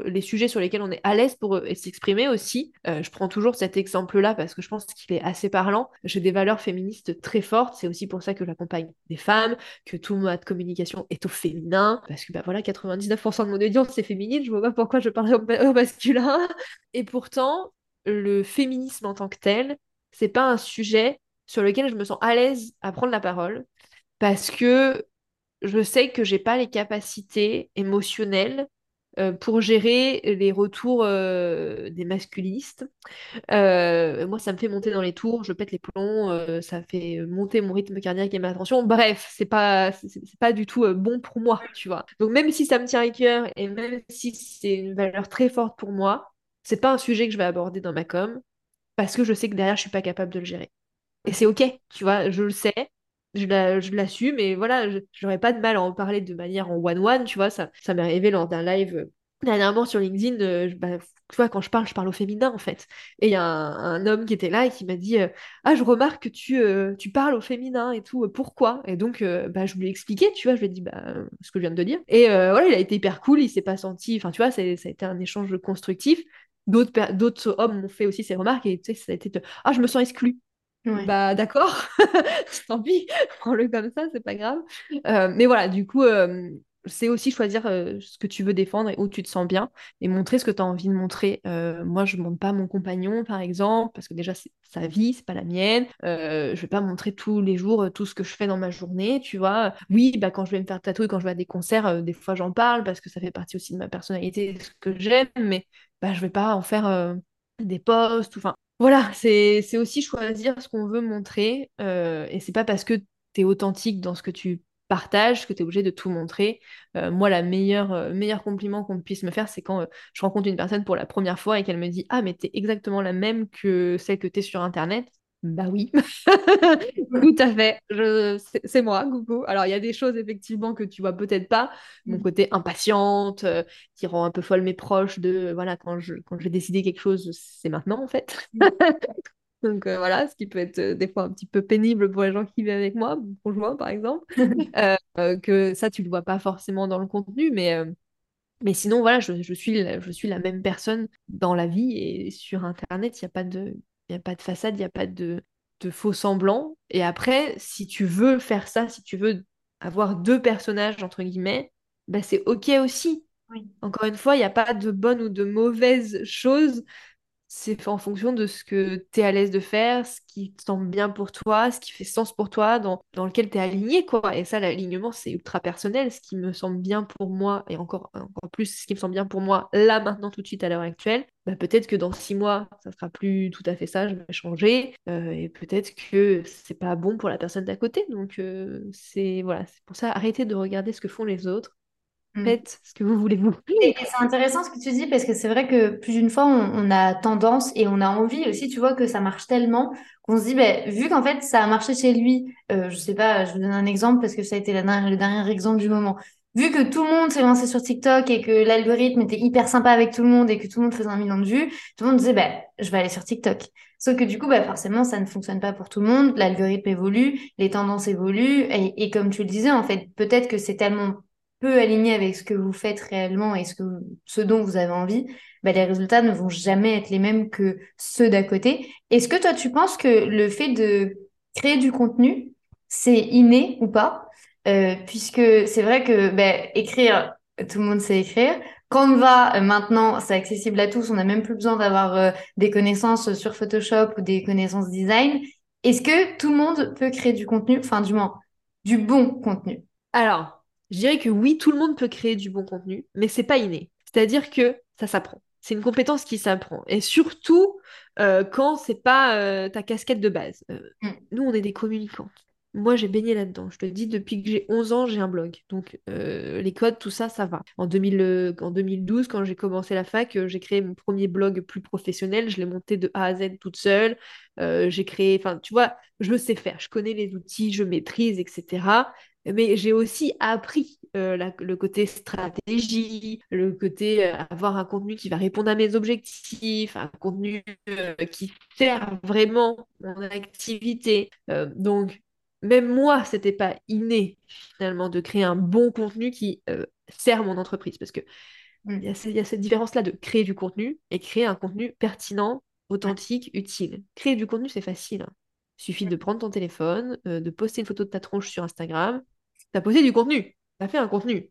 les sujets sur lesquels on est à l'aise pour euh, s'exprimer aussi. Euh, je prends toujours cet exemple-là parce que je pense qu'il est assez parlant. J'ai des valeurs féministes très fortes, c'est aussi pour ça que j'accompagne des femmes, que tout ma communication est au féminin, parce que bah voilà, 99% de mon audience c'est féminine, je vois pas pourquoi je parle au masculin. Et pourtant, le féminisme en tant que tel, c'est pas un sujet sur lequel je me sens à l'aise à prendre la parole parce que je sais que j'ai pas les capacités émotionnelles euh, pour gérer les retours euh, des masculinistes. Euh, moi, ça me fait monter dans les tours, je pète les plombs, ça fait monter mon rythme cardiaque et ma tension. Bref, c'est pas, c'est pas du tout bon pour moi, tu vois. Donc même si ça me tient à cœur et même si c'est une valeur très forte pour moi, c'est pas un sujet que je vais aborder dans ma com parce que je sais que derrière, je suis pas capable de le gérer. Et c'est ok, tu vois, je le sais, je l'assume et voilà, j'aurais pas de mal à en parler de manière en one-one, tu vois, ça, ça m'est arrivé lors d'un live euh, dernièrement sur LinkedIn, euh, bah, tu vois, quand je parle, je parle au féminin en fait. Et il y a un, homme qui était là et qui m'a dit euh, Ah, je remarque que tu, parles au féminin et tout, pourquoi? Et donc, bah, je lui ai expliqué, tu vois, je lui ai dit bah, ce que je viens de te dire. Et voilà, il a été hyper cool, il s'est pas senti, enfin, tu vois, ça a été un échange constructif. D'autres hommes m'ont fait aussi ces remarques et tu sais, ça a été Ah, je me sens exclue. Bah d'accord, tant pis, prends-le comme ça, c'est pas grave. Euh, mais voilà, du coup, euh, c'est aussi choisir euh, ce que tu veux défendre et où tu te sens bien et montrer ce que tu as envie de montrer. moi, je ne montre pas mon compagnon, par exemple, parce que déjà, c'est sa vie, c'est pas la mienne. je vais pas montrer tous les jours tout ce que je fais dans ma journée, tu vois. Oui, bah, quand je vais me faire tatouer, quand je vais à des concerts, des fois j'en parle parce que ça fait partie aussi de ma personnalité, ce que j'aime, mais bah, je vais pas en faire des posts, enfin voilà, c'est aussi choisir ce qu'on veut montrer. Euh, et c'est pas parce que tu es authentique dans ce que tu partages que tu es obligé de tout montrer. Euh, moi, meilleure, euh, meilleur compliment qu'on puisse me faire, c'est quand je rencontre une personne pour la première fois et qu'elle me dit Ah, mais tu exactement la même que celle que tu es sur Internet. Bah oui, tout à fait. C'est moi, coucou. Alors, il y a des choses effectivement que tu vois peut-être pas. Mon mm. côté impatiente, euh, qui rend un peu folle mes proches de voilà, quand je quand j'ai décidé quelque chose, c'est maintenant en fait. Mm. Donc euh, voilà, ce qui peut être euh, des fois un petit peu pénible pour les gens qui vivent avec moi, mon conjoint par exemple. que ça, tu le vois pas forcément dans le contenu, mais. Mais sinon, voilà, je, je, suis, je suis la même personne dans la vie et sur Internet, il n'y a pas de, il n'y a pas de façade, il n'y a pas de, faux semblant. Et après, si tu veux faire ça, si tu veux avoir deux personnages, entre guillemets, bah c'est OK aussi. Encore une fois, il n'y a pas de bonne ou de mauvaise chose c'est en fonction de ce que tu es à l'aise de faire, ce qui te semble bien pour toi, ce qui fait sens pour toi, dans, lequel tu es aligné, quoi. Et ça, l'alignement, c'est ultra personnel. Ce qui me semble bien pour moi, et encore, encore plus, ce qui me semble bien pour moi, là, maintenant, tout de suite, à l'heure actuelle, bah, peut-être que dans six mois, ça sera plus tout à fait ça, je vais changer. Euh, et peut-être que c'est pas bon pour la personne d'à côté. Donc, euh, c'est voilà, c'est pour ça, arrêtez de regarder ce que font les autres. Faites ce que vous voulez vous. Et, c'est intéressant ce que tu dis parce que c'est vrai que plus d'une fois on, a tendance et on a envie aussi, tu vois, que ça marche tellement qu'on se dit, ben, vu qu'en fait ça a marché chez lui, euh, je sais pas, je vous donne un exemple parce que ça a été le dernier exemple du moment. Vu que tout le monde s'est lancé sur TikTok et que l'algorithme était hyper sympa avec tout le monde et que tout le monde faisait un million de vues, tout le monde disait, ben, je vais aller sur TikTok. Sauf que du coup, bah, forcément, ça ne fonctionne pas pour tout le monde. L'algorithme évolue, les tendances évoluent. Et, et comme tu le disais, en fait, peut-être que c'est tellement peu aligné avec ce que vous faites réellement et ce, que, ce dont vous avez envie, bah, les résultats ne vont jamais être les mêmes que ceux d'à côté. Est-ce que toi, tu penses que le fait de créer du contenu, c'est inné ou pas? Euh, Puisque c'est vrai que bah, écrire, tout le monde sait écrire. Canva, euh, maintenant, c'est accessible à tous. On n'a même plus besoin d'avoir euh, des connaissances sur Photoshop ou des connaissances design. Est-ce que tout le monde peut créer du contenu, enfin du moins, du bon contenu Alors, je dirais que oui, tout le monde peut créer du bon contenu, mais c'est pas inné. C'est-à-dire que ça s'apprend. C'est une compétence qui s'apprend. Et surtout euh, quand c'est pas euh, ta casquette de base. Euh, mm. Nous, on est des communicantes. Moi, j'ai baigné là-dedans. Je te dis, depuis que j'ai 11 ans, j'ai un blog. Donc, les codes, tout ça, ça va. En, 2000, en 2012, quand j'ai commencé la fac, j'ai créé mon premier blog plus professionnel. Je l'ai monté de A à Z toute seule. j'ai créé, enfin, tu vois, je sais faire. Je connais les outils, je maîtrise, etc mais j'ai aussi appris euh, le côté stratégie, le côté euh, avoir un contenu qui va répondre à mes objectifs, un contenu euh, qui sert vraiment mon activité. donc, même moi, c'était pas inné finalement de créer un bon contenu qui sert mon entreprise Parce que Mm. il y, a y cette différence-là de créer du contenu et créer un contenu pertinent, authentique, utile. Créer du contenu, c'est facile. hein. Il suffit de prendre ton téléphone, euh, de poster une photo de ta tronche sur Instagram. Tu as posté du contenu. Tu as fait un contenu.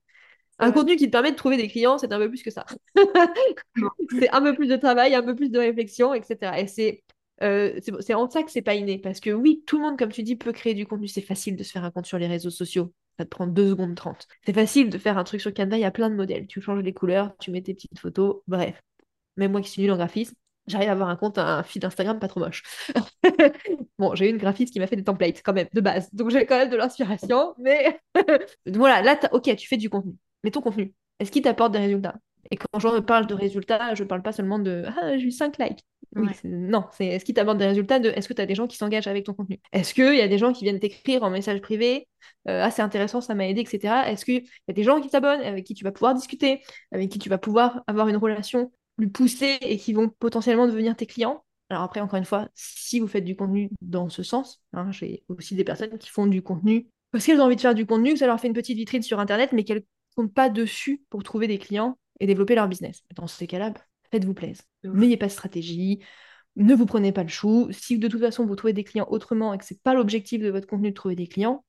Un contenu qui te permet de trouver des clients, c'est un peu plus que ça. c'est un peu plus de travail, un peu plus de réflexion, etc. Et c'est euh, c'est c'est en ça que c'est pas inné. Parce que oui, tout le monde, comme tu dis, peut créer du contenu. C'est facile de se faire un compte sur les réseaux sociaux. Ça te prend 2 secondes 30. C'est facile de faire un truc sur Canva, il y a plein de modèles. Tu changes les couleurs, tu mets tes petites photos, bref. Même moi qui suis nulle en graphisme, j'arrive à avoir un compte, un feed Instagram pas trop moche. bon, j'ai eu une graphiste qui m'a fait des templates quand même, de base. Donc j'ai quand même de l'inspiration, mais voilà, là, ok, tu fais du contenu. Mais ton contenu, est-ce qu'il t'apporte des résultats? Et quand je parle de résultats, je parle pas seulement de Ah, j'ai eu 5 likes. Oui, Ouais. c'est- non, c'est est-ce qu'il t'apporte des résultats de est-ce que tu as des gens qui s'engagent avec ton contenu? Est-ce qu'il y a des gens qui viennent t'écrire en message privé euh, Ah, c'est intéressant, ça m'a aidé, etc. Est-ce qu'il y a des gens qui s'abonnent, avec qui tu vas pouvoir discuter, avec qui tu vas pouvoir avoir une relation? Plus poussée et qui vont potentiellement devenir tes clients? Alors après, encore une fois, si vous faites du contenu dans ce sens, hein, j'ai aussi des personnes qui font du contenu parce qu'elles ont envie de faire du contenu, que ça leur fait une petite vitrine sur Internet, mais qu'elles ne comptent pas dessus pour trouver des clients et développer leur business. Dans ces cas-là, faites-vous plaisir. N'ayez pas de stratégie, ne vous prenez pas le chou. Si de toute façon vous trouvez des clients autrement et que c'est pas l'objectif de votre contenu de trouver des clients,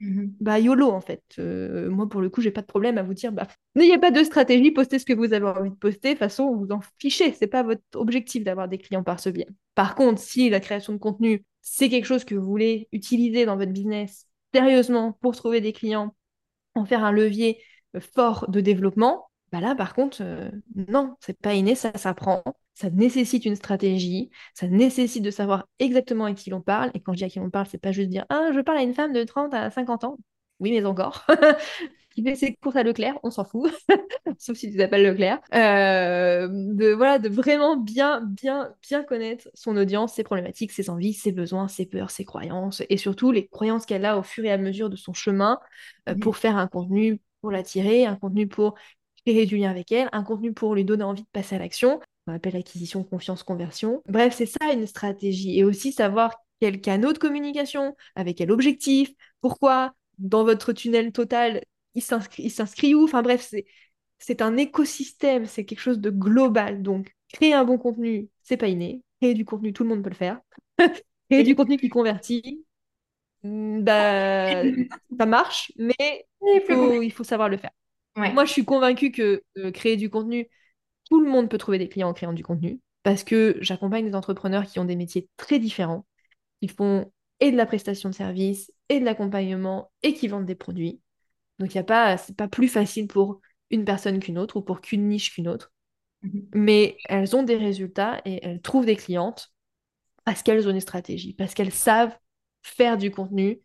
Mhm. bah YOLO en fait. Euh, moi pour le coup, j'ai pas de problème à vous dire bah n'ayez pas de stratégie, postez ce que vous avez envie de poster, de toute façon vous en fichez, c'est pas votre objectif d'avoir des clients par ce biais. Par contre, si la création de contenu, c'est quelque chose que vous voulez utiliser dans votre business sérieusement pour trouver des clients, en faire un levier euh, fort de développement, bah là par contre, euh, non, c'est pas inné, ça s'apprend. Ça nécessite une stratégie, ça nécessite de savoir exactement à qui l'on parle. Et quand je dis à qui l'on parle, c'est pas juste dire Ah, je parle à une femme de 30 à 50 ans. Oui, mais encore. qui fait ses courses à Leclerc, on s'en fout. Sauf si tu t'appelles Leclerc. Euh, de, voilà, de vraiment bien, bien, bien connaître son audience, ses problématiques, ses envies, ses besoins, ses peurs, ses croyances, et surtout les croyances qu'elle a au fur et à mesure de son chemin euh, pour faire un contenu pour l'attirer, un contenu pour créer du lien avec elle, un contenu pour lui donner envie de passer à l'action. On appelle acquisition, confiance, conversion. Bref, c'est ça une stratégie. Et aussi savoir quel canal de communication, avec quel objectif, pourquoi, dans votre tunnel total, il s'inscrit, il s'inscrit où. Enfin bref, c'est, c'est un écosystème, c'est quelque chose de global. Donc, créer un bon contenu, c'est pas inné. Créer du contenu, tout le monde peut le faire. créer du contenu qui convertit, mm, bah, ça marche, mais faut, il faut savoir le faire. Ouais. Moi, je suis convaincue que euh, créer du contenu, tout le monde peut trouver des clients en créant du contenu parce que j'accompagne des entrepreneurs qui ont des métiers très différents, qui font et de la prestation de service et de l'accompagnement et qui vendent des produits. Donc, il y a pas, c'est pas plus facile pour une personne qu'une autre ou pour qu'une niche qu'une autre, Mhm. mais elles ont des résultats et elles trouvent des clientes parce qu'elles ont une stratégie, parce qu'elles savent faire du contenu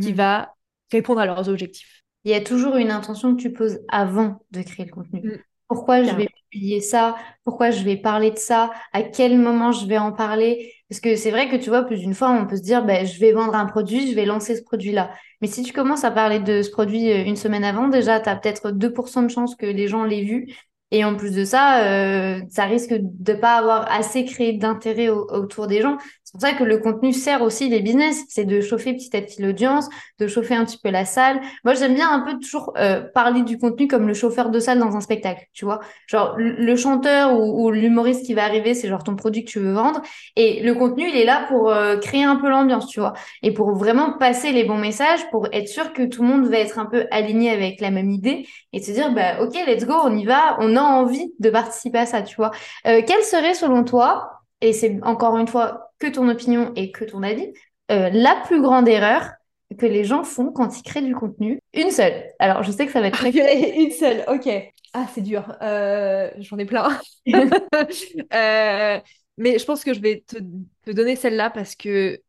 qui Mhm. va répondre à leurs objectifs. Il y a toujours une intention que tu poses avant de créer le contenu. Mm. Pourquoi je vais publier ça? Pourquoi je vais parler de ça? À quel moment je vais en parler? Parce que c'est vrai que tu vois, plus d'une fois, on peut se dire, ben, je vais vendre un produit, je vais lancer ce produit-là. Mais si tu commences à parler de ce produit euh, une semaine avant, déjà, tu as peut-être 2% de chances que les gens l'aient vu. Et en plus de ça, euh, ça risque de pas avoir assez créé d'intérêt au- autour des gens. C'est pour ça que le contenu sert aussi les business. C'est de chauffer petit à petit l'audience, de chauffer un petit peu la salle. Moi, j'aime bien un peu toujours euh, parler du contenu comme le chauffeur de salle dans un spectacle, tu vois. Genre, le chanteur ou, ou l'humoriste qui va arriver, c'est genre ton produit que tu veux vendre. Et le contenu, il est là pour euh, créer un peu l'ambiance, tu vois. Et pour vraiment passer les bons messages, pour être sûr que tout le monde va être un peu aligné avec la même idée et se dire, bah, OK, let's go, on y va, on a envie de participer à ça, tu vois. Euh, quelle serait, selon toi, et c'est encore une fois que ton opinion et que ton avis, euh, la plus grande erreur que les gens font quand ils créent du contenu? Une seule. Alors, je sais que ça va être très... Une seule, ok. Ah, c'est dur. Euh, J'en ai plein. Euh, mais je pense que je vais te, te donner celle-là parce que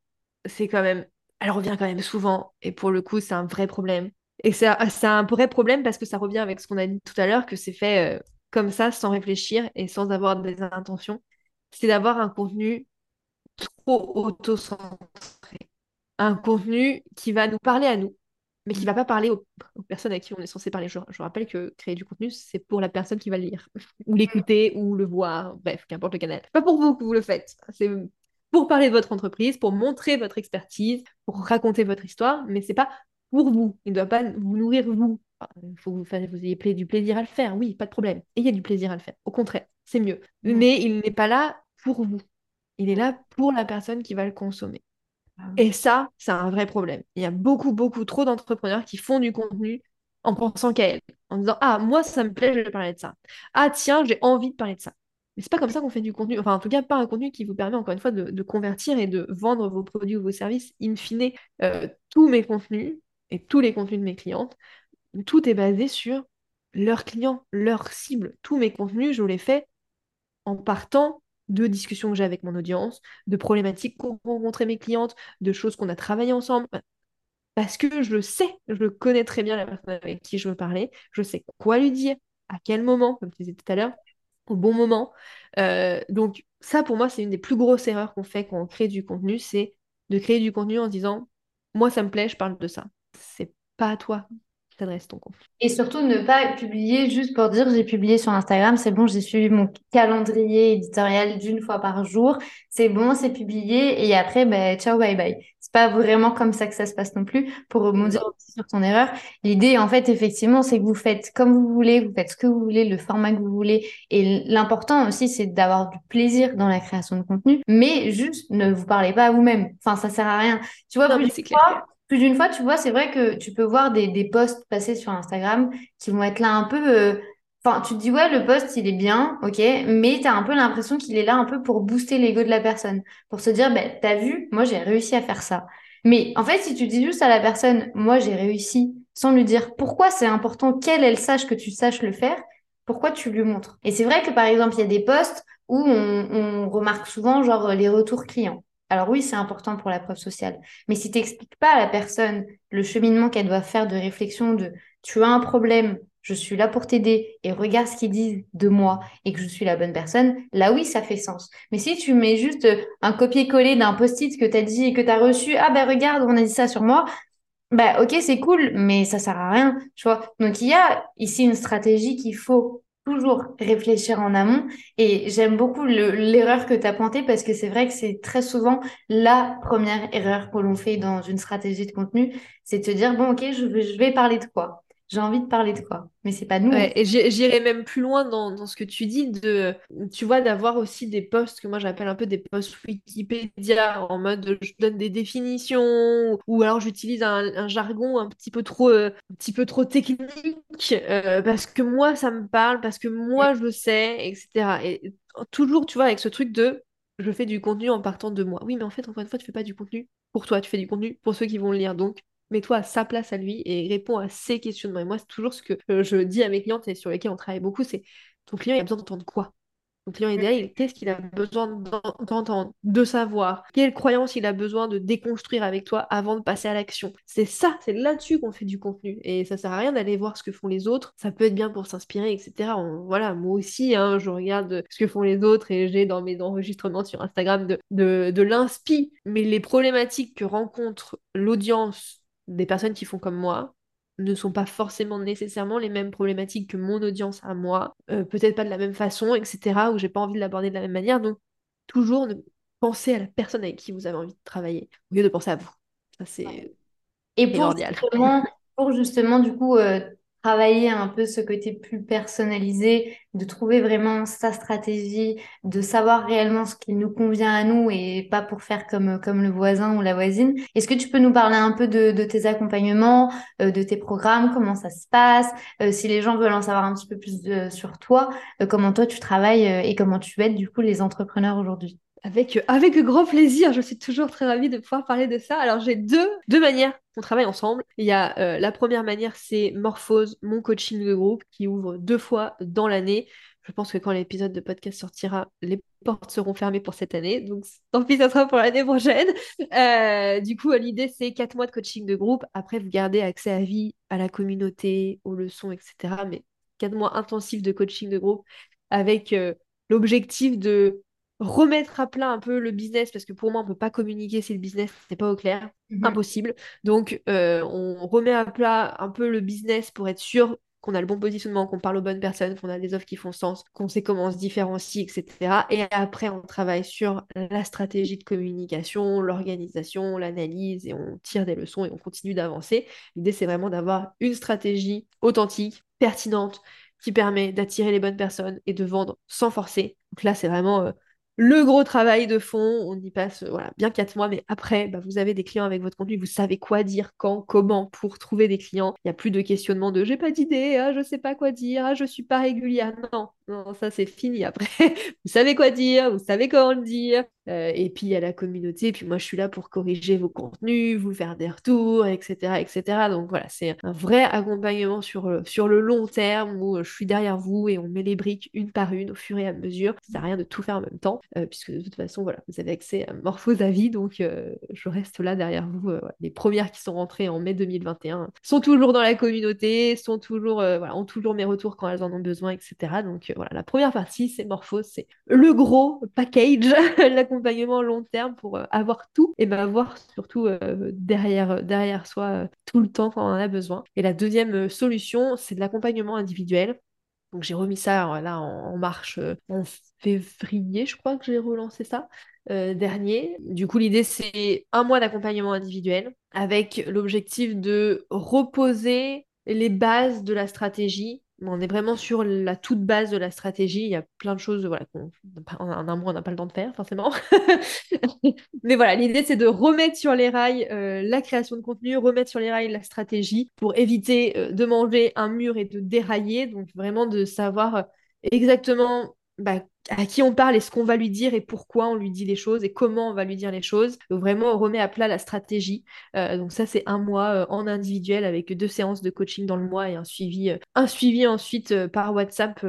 c'est quand même. Elle revient quand même souvent. Et pour le coup, c'est un vrai problème. Et c'est un, c'est un vrai problème parce que ça revient avec ce qu'on a dit tout à l'heure, que c'est fait comme ça, sans réfléchir et sans avoir des intentions. C'est d'avoir un contenu trop auto-centré. Un contenu qui va nous parler à nous, mais qui va pas parler aux, personnes à qui on est censé parler. Je, rappelle que créer du contenu, c'est pour la personne qui va le lire, ou l'écouter, ou le voir, bref, qu'importe le canal. Pas pour vous que vous le faites. C'est pour parler de votre entreprise, pour montrer votre expertise, pour raconter votre histoire, mais c'est pas pour vous. Il ne doit pas vous nourrir vous. Il faut que vous, vous ayez du plaisir à le faire, oui, pas de problème. Ayez du plaisir à le faire. Au contraire, c'est mieux. Mais il n'est pas là pour vous. Il est là pour la personne qui va le consommer. Ah Et ça, c'est un vrai problème. Il y a beaucoup, beaucoup trop d'entrepreneurs qui font du contenu en pensant qu'à elle, en disant Ah, moi, ça me plaît, je vais parler de ça. Ah, tiens, j'ai envie de parler de ça. Mais c'est pas comme ça qu'on fait du contenu. Enfin, en tout cas, pas un contenu qui vous permet, encore une fois, de, convertir et de vendre vos produits ou vos services. In fine, euh, tous mes contenus et tous les contenus de mes clientes, tout est basé sur leurs clients, leurs cibles. Tous mes contenus, je les fais en partant de discussions que j'ai avec mon audience, de problématiques qu'ont rencontrées mes clientes, de choses qu'on a travaillées ensemble. Parce que je sais, je connais très bien la personne avec qui je veux parler, je sais quoi lui dire, à quel moment, comme tu disais tout à l'heure, au bon moment. Euh, donc ça, pour moi, c'est une des plus grosses erreurs qu'on fait quand on crée du contenu, c'est de créer du contenu en se disant, moi, ça me plaît, je parle de ça. C'est pas à toi t'adresses ton compte. Et surtout, ne pas publier juste pour dire j'ai publié sur Instagram, c'est bon, j'ai suivi mon calendrier éditorial d'une fois par jour, c'est bon, c'est publié, et après, ben, ciao, bye bye. C'est pas vraiment comme ça que ça se passe non plus. Pour rebondir aussi sur ton erreur, l'idée, en fait, effectivement, c'est que vous faites comme vous voulez, vous faites ce que vous voulez, le format que vous voulez, et l'important aussi, c'est d'avoir du plaisir dans la création de contenu, mais juste ne vous parlez pas à vous-même. Enfin, ça sert à rien. Tu vois, plus clair plus d'une fois, tu vois, c'est vrai que tu peux voir des, des posts passer sur Instagram qui vont être là un peu. Euh, enfin, tu te dis, ouais, le post, il est bien, ok, mais tu as un peu l'impression qu'il est là un peu pour booster l'ego de la personne, pour se dire, ben, t'as vu, moi, j'ai réussi à faire ça. Mais en fait, si tu dis juste à la personne, moi, j'ai réussi, sans lui dire pourquoi c'est important qu'elle, elle sache que tu saches le faire, pourquoi tu lui montres? Et c'est vrai que, par exemple, il y a des posts où on, on remarque souvent, genre, les retours clients. Alors oui, c'est important pour la preuve sociale. Mais si tu n'expliques pas à la personne le cheminement qu'elle doit faire de réflexion de tu as un problème, je suis là pour t'aider et regarde ce qu'ils disent de moi et que je suis la bonne personne, là oui, ça fait sens. Mais si tu mets juste un copier-coller d'un post-it que tu as dit et que tu as reçu, ah ben regarde, on a dit ça sur moi, bah ok, c'est cool, mais ça sert à rien, tu vois. Donc il y a ici une stratégie qu'il faut toujours réfléchir en amont. Et j'aime beaucoup l'erreur que tu as pointée parce que c'est vrai que c'est très souvent la première erreur que l'on fait dans une stratégie de contenu, c'est de dire, bon, ok, je je vais parler de quoi j'ai envie de parler de quoi. Mais c'est pas nous. et j'irai même plus loin dans, dans, ce que tu dis, de, tu vois, d'avoir aussi des posts que moi j'appelle un peu des posts Wikipédia, en mode je donne des définitions, ou alors j'utilise un, un, jargon un petit peu trop, euh, un petit peu trop technique, euh, parce que moi ça me parle, parce que moi je sais, etc. Et toujours, tu vois, avec ce truc de je fais du contenu en partant de moi. Oui, mais en fait, encore une fois, tu fais pas du contenu pour toi, tu fais du contenu pour ceux qui vont le lire. Donc, mets-toi à sa place à lui et réponds à ses questionnements. Et moi, c'est toujours ce que euh, je dis à mes clientes et sur lesquelles on travaille beaucoup, c'est ton client il a besoin d'entendre quoi? Ton client idéal, qu'est-ce qu'il a besoin d'entendre, de savoir? Quelle croyance il a besoin de déconstruire avec toi avant de passer à l'action? C'est ça, c'est là-dessus qu'on fait du contenu. Et ça sert à rien d'aller voir ce que font les autres. Ça peut être bien pour s'inspirer, etc. voilà, moi aussi, hein, je regarde ce que font les autres et j'ai dans mes enregistrements sur Instagram de, de, de l'inspi. Mais les problématiques que rencontre l'audience des personnes qui font comme moi ne sont pas forcément nécessairement les mêmes problématiques que mon audience à moi, euh, peut-être pas de la même façon, etc., où j'ai pas envie de l'aborder de la même manière. Donc, toujours ne penser à la personne avec qui vous avez envie de travailler, au lieu de penser à vous. Ça, c'est Et pour justement, pour justement, du coup, euh, travailler un peu ce côté plus personnalisé, de trouver vraiment sa stratégie, de savoir réellement ce qui nous convient à nous et pas pour faire comme, comme le voisin ou la voisine. Est-ce que tu peux nous parler un peu de, de tes accompagnements, euh, de tes programmes, comment ça se passe, euh, si les gens veulent en savoir un petit peu plus sur toi, euh, comment toi tu travailles et comment tu aides du coup les entrepreneurs aujourd'hui? Avec, avec grand plaisir, je suis toujours très ravie de pouvoir parler de ça. Alors j'ai deux, deux manières qu'on travaille ensemble. Il y a euh, la première manière, c'est Morphose, mon coaching de groupe, qui ouvre deux fois dans l'année. Je pense que quand l'épisode de podcast sortira, les portes seront fermées pour cette année. Donc tant pis, ça sera pour l'année prochaine. Euh, du coup, l'idée, c'est quatre mois de coaching de groupe. Après, vous gardez accès à vie, à la communauté, aux leçons, etc. Mais quatre mois intensifs de coaching de groupe avec euh, l'objectif de remettre à plat un peu le business, parce que pour moi, on ne peut pas communiquer si le business n'est pas au clair. Mhm. Impossible. Donc, euh, on remet à plat un peu le business pour être sûr qu'on a le bon positionnement, qu'on parle aux bonnes personnes, qu'on a des offres qui font sens, qu'on sait comment on se différencie, etc. Et après, on travaille sur la stratégie de communication, l'organisation, l'analyse, et on tire des leçons et on continue d'avancer. L'idée, c'est vraiment d'avoir une stratégie authentique, pertinente, qui permet d'attirer les bonnes personnes et de vendre sans forcer. Donc là, c'est vraiment... Euh, le gros travail de fond, on y passe voilà, bien quatre mois, mais après, bah, vous avez des clients avec votre contenu, vous savez quoi dire, quand, comment pour trouver des clients. Il n'y a plus de questionnement de j'ai pas d'idée, ah, je sais pas quoi dire, ah, je suis pas régulière. Non, non, ça c'est fini après. vous savez quoi dire, vous savez comment le dire. Euh, et puis il y a la communauté, et puis moi je suis là pour corriger vos contenus, vous faire des retours, etc. etc. Donc voilà, c'est un vrai accompagnement sur, euh, sur le long terme où euh, je suis derrière vous et on met les briques une par une au fur et à mesure. Ça sert à rien de tout faire en même temps, puisque de toute façon, voilà, vous avez accès à Morphose à vie, donc je reste là derrière vous. Les premières qui sont rentrées en mai 2021 sont toujours dans la communauté, sont toujours, voilà, ont toujours mes retours quand elles en ont besoin, etc. Donc voilà, la première partie, c'est Morphose, c'est le gros package, l'accompagnement long terme pour euh, avoir tout et ben avoir surtout euh, derrière, derrière soi euh, tout le temps quand on en a besoin. Et la deuxième solution, c'est de l'accompagnement individuel. Donc j'ai remis ça là en, marche en février, je crois que j'ai relancé ça. dernier. Du coup, l'idée, c'est un mois d'accompagnement individuel avec l'objectif de reposer les bases de la stratégie on est vraiment sur la toute base de la stratégie. Il y a plein de choses voilà, en un mois, on n'a pas le temps de faire, forcément. Mais voilà, l'idée, c'est de remettre sur les rails euh, la création de contenu, remettre sur les rails la stratégie pour éviter euh, de manger un mur et de dérailler. Donc, vraiment de savoir exactement bah, à qui on parle et ce qu'on va lui dire et pourquoi on lui dit les choses et comment on va lui dire les choses. Vraiment, on remet à plat la stratégie. Euh, donc ça, c'est un mois euh, en individuel avec deux séances de coaching dans le mois et un suivi, euh, un suivi ensuite par WhatsApp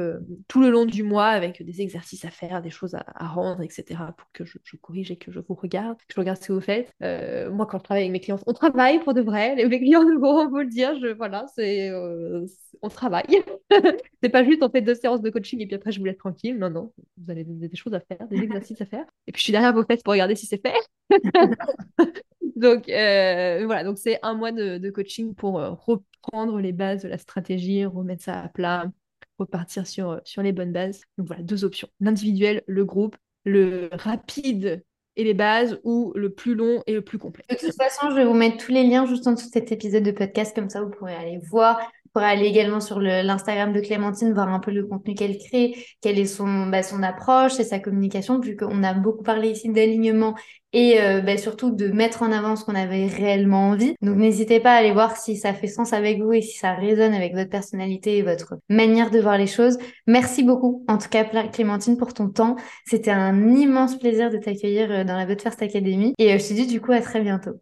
tout le long du mois avec des exercices à faire, des choses à, rendre, etc. pour que je, corrige et que je vous regarde, que je regarde ce que vous faites. moi, quand je travaille avec mes clients, on travaille pour de vrai. Les, clients vont vous le dire. Voilà, c'est on travaille. c'est pas juste on fait deux séances de coaching et puis après je vous laisse tranquille. Non, non vous avez des, choses à faire, des exercices à faire. Et puis je suis derrière vos fesses pour regarder si c'est fait. donc euh, voilà, donc c'est un mois de, coaching pour euh, reprendre les bases de la stratégie, remettre ça à plat, repartir sur, sur les bonnes bases. Donc voilà, deux options. L'individuel, le groupe, le rapide et les bases ou le plus long et le plus complet. De toute façon, je vais vous mettre tous les liens juste en dessous de cet épisode de podcast, comme ça vous pourrez aller voir pourrez aller également sur l'Instagram de Clémentine, voir un peu le contenu qu'elle crée, quelle est son, bah, approche et sa communication, vu qu'on a beaucoup parlé ici d'alignement et euh, bah, surtout de mettre en avant ce qu'on avait réellement envie. Donc n'hésitez pas à aller voir si ça fait sens avec vous et si ça résonne avec votre personnalité et votre manière de voir les choses. Merci beaucoup, en tout cas Clémentine, pour ton temps. C'était un immense plaisir de t'accueillir euh, dans la But First Academy et euh, je te dis du coup à très bientôt.